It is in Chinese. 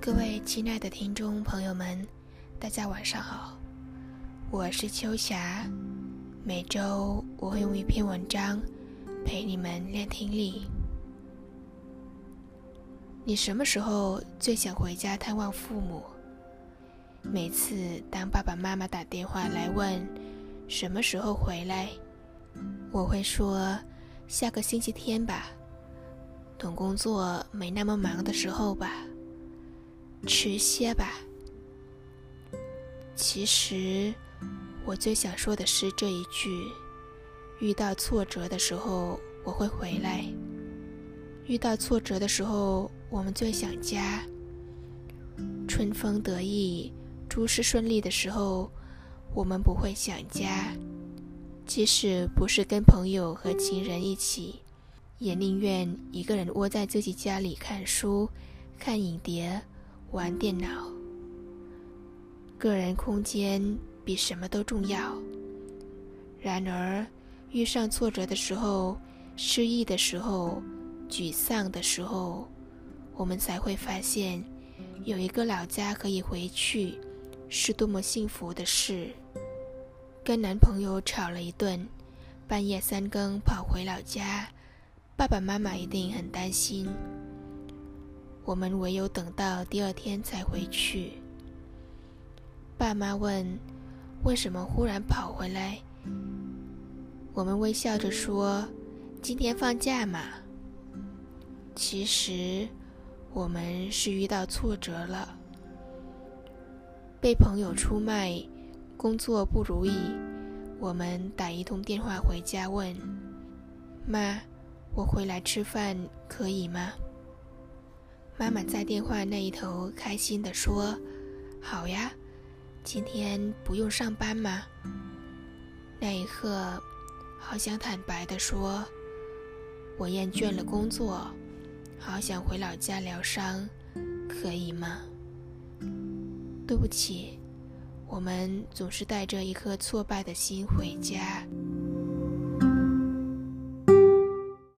各位亲爱的听众朋友们，大家晚上好，我是秋霞。每周我会用一篇文章陪你们练听力。你什么时候最想回家探望父母？每次当爸爸妈妈打电话来问什么时候回来，我会说下个星期天吧，等工作没那么忙的时候吧。迟些吧。其实，我最想说的是这一句：遇到挫折的时候，我会回来。遇到挫折的时候，我们最想家。春风得意、诸事顺利的时候，我们不会想家。即使不是跟朋友和情人一起，也宁愿一个人窝在自己家里看书、看影碟。玩电脑，个人空间比什么都重要。然而，遇上挫折的时候、失意的时候、沮丧的时候，我们才会发现，有一个老家可以回去，是多么幸福的事。跟男朋友吵了一顿，半夜三更跑回老家，爸爸妈妈一定很担心。我们唯有等到第二天才回去。爸妈问：“为什么忽然跑回来？”我们微笑着说：“今天放假嘛。”其实，我们是遇到挫折了，被朋友出卖，工作不如意。我们打一通电话回家问：“妈，我回来吃饭可以吗？”妈妈在电话那一头开心地说：“好呀，今天不用上班吗？”那一刻，好想坦白地说：“我厌倦了工作，好想回老家疗伤，可以吗？”对不起，我们总是带着一颗挫败的心回家。